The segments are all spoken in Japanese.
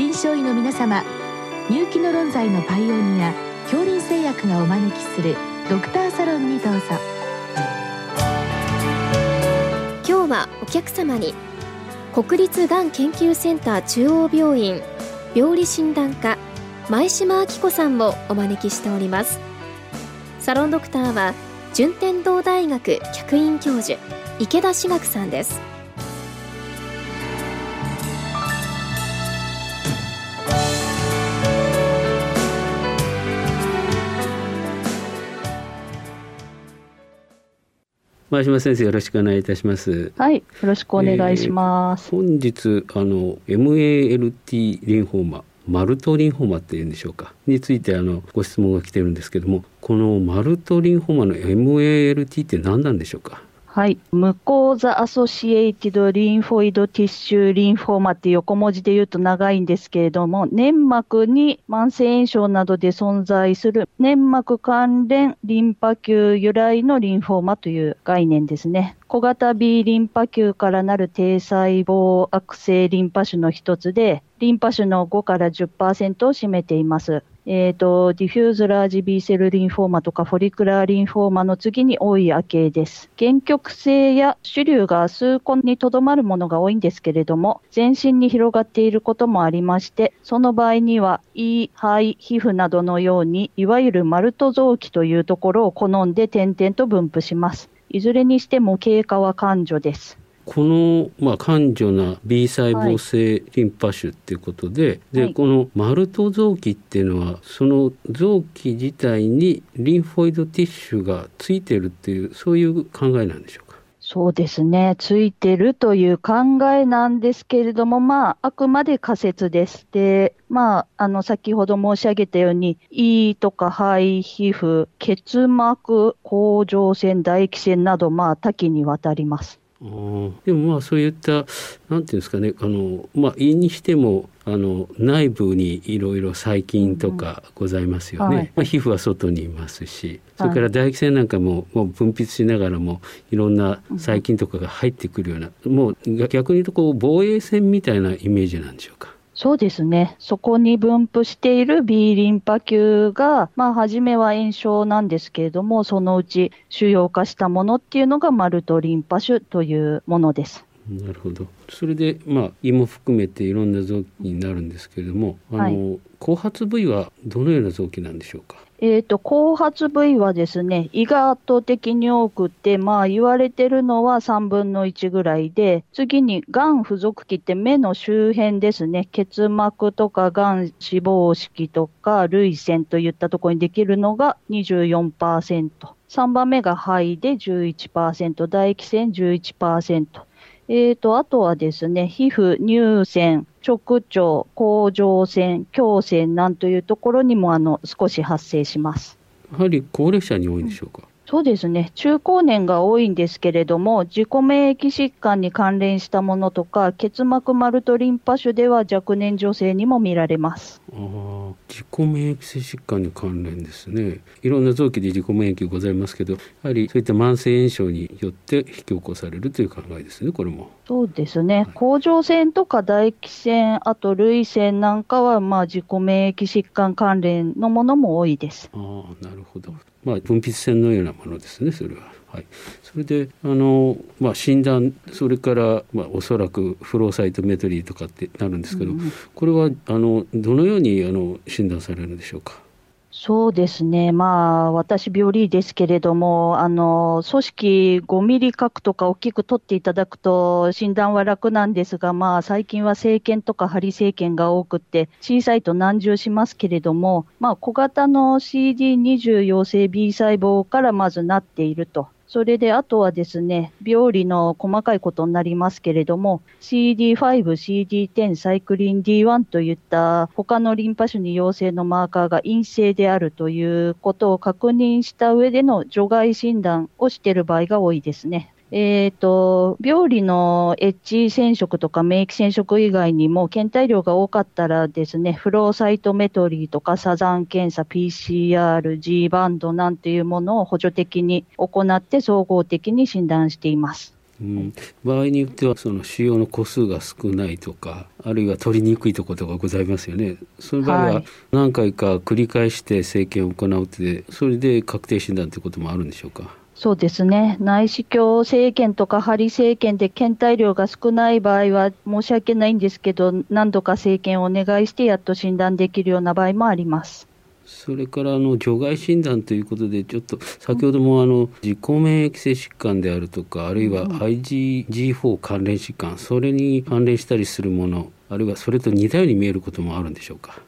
臨床医の皆様入気の論剤のパイオニア恐林製薬がお招きするドクターサロンにどうぞ。今日はお客様に国立がん研究センター中央病院病理診断科前島明子さんをお招きしております。サロンドクターは順天堂大学客員教授池田志学さんです。前島先生よろしくお願いいたします。はいよろしくお願いします、えー、本日あの MALT リンフォーママルトリンフォーマっていうんでしょうか？についてあのご質問が来てるんですけどもこのマルトリンフォーマの MALT って何なんでしょうか？はい。 mucosa-associated lymphoid tissue lymphoma って横文字で言うと長いんですけれども、粘膜に慢性炎症などで存在する粘膜関連リンパ球由来の lymphoma という概念ですね。小型 B リンパ球からなる低細胞悪性リンパ腫の一つで、リンパ種の5から10%を占めています。えっ、ー、と、ディフューズラージ B セルリンフォーマとかフォリクラーリンフォーマの次に多い亜系です。原曲性や主流が数個にとどまるものが多いんですけれども、全身に広がっていることもありまして、その場合には、胃、肺、皮膚などのように、いわゆるマルト臓器というところを好んで点々と分布します。いずれにしても経過は感情です。この、まあ、感情な B 細胞性リンパ腫っていうことではい、でこのマルト臓器っていうのはその臓器自体にリンフォイドティッシュがついてるっていうそういう考えなんでしょうか？そうですね。ついてるという考えなんですけれども、まあ、あくまで仮説です。で、まあ、あの、先ほど申し上げたように、胃とか肺、皮膚、結膜、甲状腺、唾液腺など、まあ、多岐にわたります。でもまあそういったなんていうんですかねあのまあ胃にしてもあの内部にいろいろ細菌とかございますよね、うんはい、まあ、皮膚は外にいますしそれから唾液腺なんかももう分泌しながらもいろんな細菌とかが入ってくるような、もう逆に言うとこう防衛線みたいなイメージなんでしょうか。そうですね。そこに分布している B リンパ球が、まあ、初めは炎症なんですけれども、そのうち腫瘍化したものっていうのがマルトリンパ腫というものです。なるほど。それで、まあ、胃も含めていろんな臓器になるんですけれども、あの、はい、後発部位はどのような臓器なんでしょうか？え、ー、と、後発部位はですね、胃が圧倒的に多くて、まあ言われてるのは3分の1ぐらいで、次に癌付属期って目の周辺ですね、結膜とか癌脂肪式とか涙腺といったところにできるのが24%。3番目が肺で11%、唾液腺11%。え、ー、と、あとはですね、皮膚、乳腺、直腸、甲状腺、胸腺なんというところにもあの少し発生します。やはり高齢者に多いんでしょうか、そうですね。中高年が多いんですけれども、自己免疫疾患に関連したものとか、結膜マルトリンパ腫では若年女性にも見られます。ああ、自己免疫性疾患に関連ですね。いろんな臓器で自己免疫ございますけど、やはりそういった慢性炎症によって引き起こされるという考えですね、これも。そうですね。はい、甲状腺とか唾液腺、あと涙腺なんかは、まあ自己免疫疾患関連のものも多いです。ああ、なるほど。まあ、分泌腺のようなものですねそれは。はい、それであの、まあ、診断それから、まあ、おそらくフローサイトメトリーとかってなるんですけど、うん、これはあのどのようにあの診断されるんでしょうか？そうですね。まあ、私、病理ですけれども、あの、組織5ミリ角とか大きく取っていただくと診断は楽なんですが、まあ、最近は生検とか針生検が多くて、小さいと難重しますけれども、まあ、小型の CD20 陽性 B 細胞からまずなっていると。それであとはですね、病理の細かいことになりますけれども、CD5、CD10、サイクリン D1 といった他のリンパ腫に陽性のマーカーが陰性であるということを確認した上での除外診断をしている場合が多いですね。えっ、ー、と、病理のエッジ染色とか免疫染色以外にも、検体量が多かったらですね、フローサイトメトリーとかサザン検査、PCR、G バンドなんていうものを補助的に行って総合的に診断しています。うん、場合によってはその腫瘍の個数が少ないとかあるいは取りにくいところがございますよね。その場合は何回か繰り返して生検を行うってそれで確定診断ということもあるんでしょうか？そうですね。内視鏡生検とか針生検で検体量が少ない場合は申し訳ないんですけど、何度か生検をお願いしてやっと診断できるような場合もあります。それからあの除外診断ということでちょっと先ほどもあの自己免疫性疾患であるとかあるいは IgG4 関連疾患それに関連したりするものあるいはそれと似たように見えることもあるんでしょうか？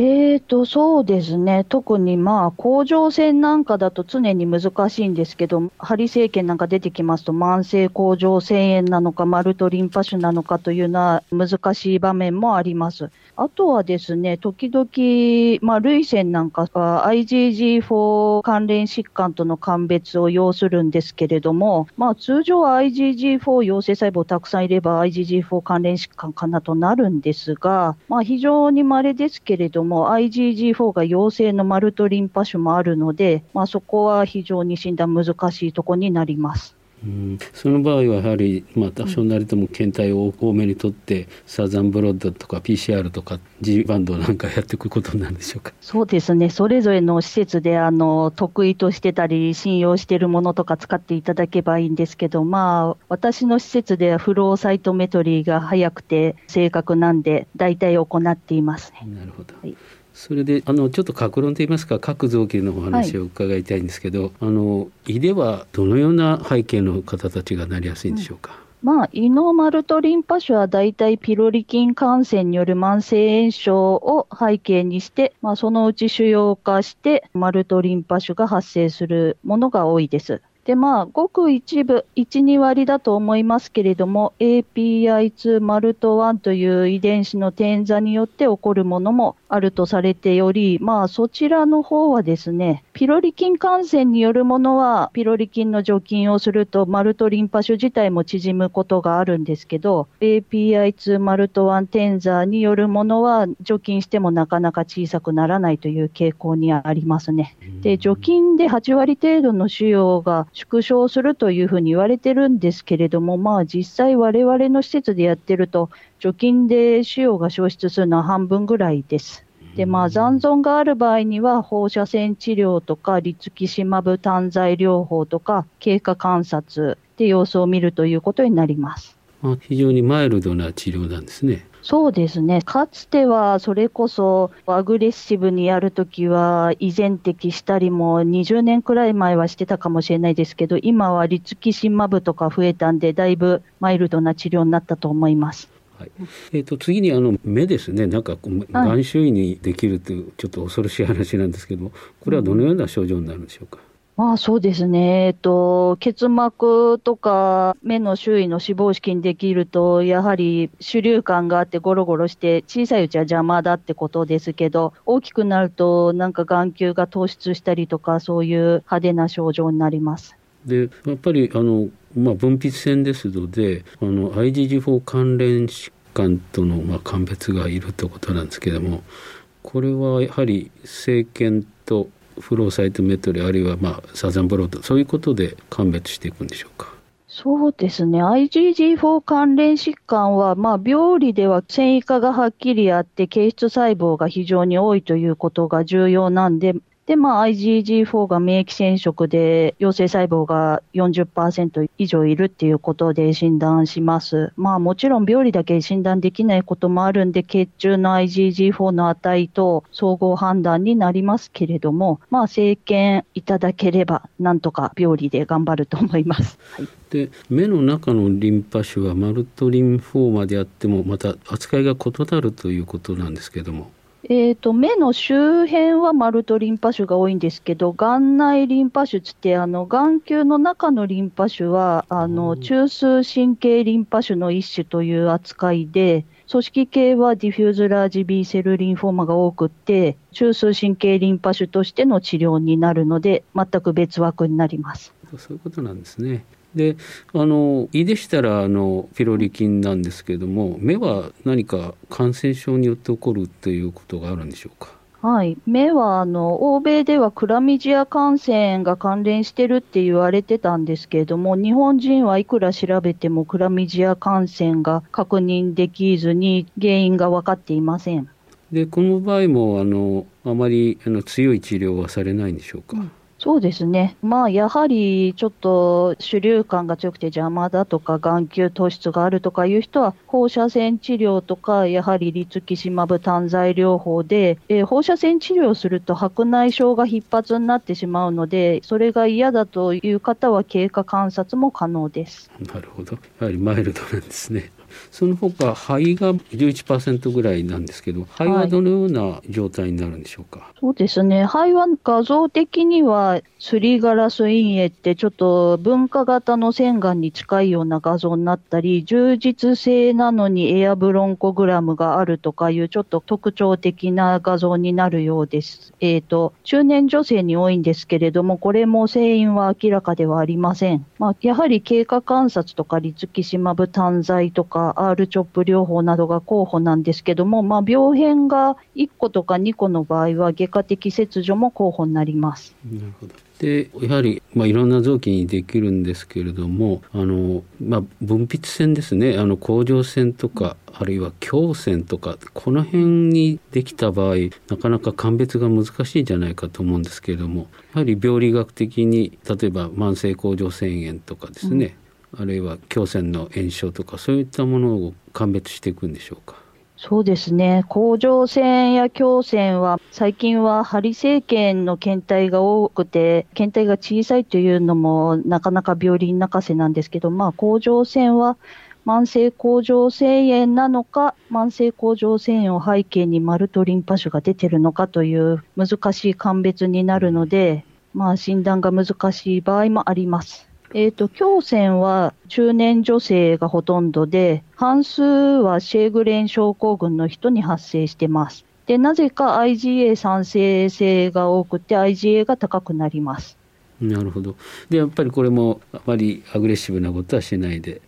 えーと、そうですね。特にまあ、甲状腺なんかだと常に難しいんですけど、針生検なんか出てきますと、慢性甲状腺炎なのか、マルトリンパ腫なのかというのは難しい場面もあります。あとはですね、時々、まあ、涙腺なんかは IgG4 関連疾患との鑑別を要するんですけれども、まあ、通常は IgG4 陽性細胞たくさんいれば IgG4 関連疾患かなとなるんですが、まあ、非常に稀ですけれども、IgG4 が陽性のマルトリンパ腫もあるので、まあ、そこは非常に診断難しいところになります。うん、その場合はやはり、まあ、多少なりとも検体を多めに取って、うん、サザンブロッドとか PCR とか G バンドなんかやっていくことなんでしょうか。そうですね、それぞれの施設であの得意としてたり、信用しているものとか使っていただけばいいんですけど、まあ、私の施設ではフローサイトメトリーが早くて正確なんで、大体行っていますね。なるほど、はいそれであのちょっと格論といいますか各臓器のお話を伺いたいんですけど、はい、あの胃ではどのような背景の方たちがなりやすいんでしょうか、うん。まあ、胃のマルトリンパ腫は大体ピロリ菌感染による慢性炎症を背景にして、まあ、そのうち腫瘍化してマルトリンパ腫が発生するものが多いです。で、まあ、ごく一部、1、2割だと思いますけれども、API2 マルト1という遺伝子の転座によって起こるものもあるとされており、まあ、そちらの方はですね、ピロリ菌感染によるものは、ピロリ菌の除菌をすると、マルトリンパ腫自体も縮むことがあるんですけど、API2 マルト1転座によるものは、除菌してもなかなか小さくならないという傾向にありますね。で、除菌で8割程度の腫瘍が縮小するというふうに言われてるんですけれども、まあ実際我々の施設でやってると、除菌で腫瘍が消失するのは半分ぐらいです。で、まあ残存がある場合には放射線治療とか、リツキシマブ単剤療法とか、経過観察で様子を見るということになります。非常にマイルドな治療なんですね。そうですね。かつては、それこそ、アグレッシブにやるときは、依然的したりも、20年くらい前はしてたかもしれないですけど、今はリツキシンマブとか増えたんで、だいぶマイルドな治療になったと思います。はいえーと、次にあの目ですね、なんか眼周囲にできるという、ちょっと恐ろしい話なんですけどこれはどのような症状になるんでしょうか？まあそうですね。えっと、結膜とか目の周囲の脂肪式にできると、やはり主流感があってゴロゴロして、小さいうちは邪魔だってことですけど、大きくなるとなんか眼球が突出したりとか、そういう派手な症状になります。で、やっぱりあの、まあ、分泌腺ですので、あの IgG4 関連疾患とのまあ鑑別がいるということなんですけども、これはやはり生検とフローサイトメトリーあるいはまあサザンブロードそういうことで鑑別していくんでしょうか？そうですね。IgG4 関連疾患は、まあ、病理では繊維化がはっきりあって、形質細胞が非常に多いということが重要なんで、で、まあ、IgG4 が免疫染色で陽性細胞が40%以上いるっていうことで診断します。まあ、もちろん病理だけ診断できないこともあるんで、血中の IgG4 の値と総合判断になりますけれども、まあ、生検いただければ、なんとか病理で頑張ると思います。はい、で目の中のリンパ腫は MALT lymphoma であってもまた扱いが異なるということなんですけどもえーと、目の周辺は MALT リンパ腫が多いんですけど、眼内リンパ腫つって、あの眼球の中のリンパ腫は、あの中枢神経リンパ腫の一種という扱いで、組織型はディフューズラージ B セルリンフォーマが多くて、中枢神経リンパ腫としての治療になるので、全く別枠になります。そういうことなんですね。であの胃でしたらあのピロリ菌なんですけれども目は何か感染症によって起こるということがあるんでしょうか？はい。目は、あの、欧米ではクラミジア感染が関連してるって言われてたんですけれども、日本人はいくら調べてもクラミジア感染が確認できずに原因が分かっていません。で、この場合も、あの、あまりあの強い治療はされないんでしょうか？うんそうですね。まあ、やはりちょっと主流感が強くて邪魔だとか、眼球突出があるとかいう人は、放射線治療とか、やはりリツキシマブ単剤療法で、えー、放射線治療すると白内障が必発になってしまうので、それが嫌だという方は経過観察も可能です。なるほど。やはりマイルドなんですね。その他肺が11%ぐらいなんですけど肺はどのような状態になるんでしょうか、はい、そうですね肺は画像的にはすりガラス陰影ってちょっと分化型の腺がんに近いような画像になったり充実性なのにエアブロンコグラムがあるとかいうちょっと特徴的な画像になるようです。えっ、ー、と中年女性に多いんですけれどもこれも成因は明らかではありません。まあ、やはり経過観察とかリツキシマブ単剤とか R チョップ療法などが候補なんですけども、まあ、病変が1個とか2個の場合は外科的切除も候補になります。なるほどでやはり、まあ、いろんな臓器にできるんですけれどもあの、まあ、分泌腺ですねあの甲状腺とか、あるいは胸腺とかこの辺にできた場合なかなか鑑別が難しいんじゃないかと思うんですけれどもやはり病理学的に例えば慢性甲状腺炎とかですね、うんあるいは胸腺の炎症とかそういったものを鑑別していくんでしょうか？そうですね。甲状腺や胸腺は最近は針生検の検体が多くて、検体が小さいというのもなかなか病理泣かせなんですけど、まあ甲状腺は慢性甲状腺炎なのか、慢性甲状腺炎を背景にマルトリンパ腫が出てるのかという難しい鑑別になるので、まあ診断が難しい場合もあります。えっ、ー、と、胸腺は中年女性がほとんどで、半数はシェーグレン症候群の人に発生してます。で、なぜか IgA 酸性性が多くて IgA が高くなります。なるほど。で、やっぱりこれもあまりアグレッシブなことはしないで、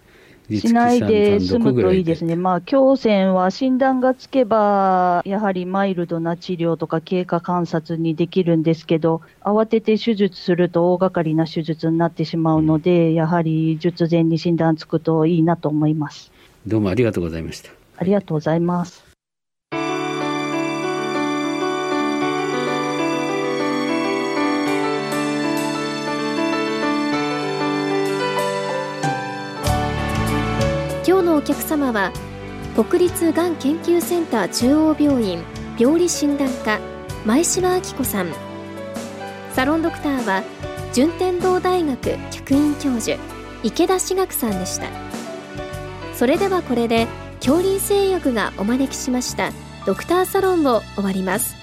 しないで済むといいですね。まあ、胸腺は診断がつけば、やはりマイルドな治療とか経過観察にできるんですけど、慌てて手術すると大掛かりな手術になってしまうので、やはり術前に診断つくといいなと思います。どうもありがとうございました。ありがとうございます。客様は国立がん研究センター中央病院病理診断科前島明子さん。サロンドクターは順天堂大学客員教授池田志学さんでした。それではこれで恐林製薬がお招きしましたドクターサロンを終わります。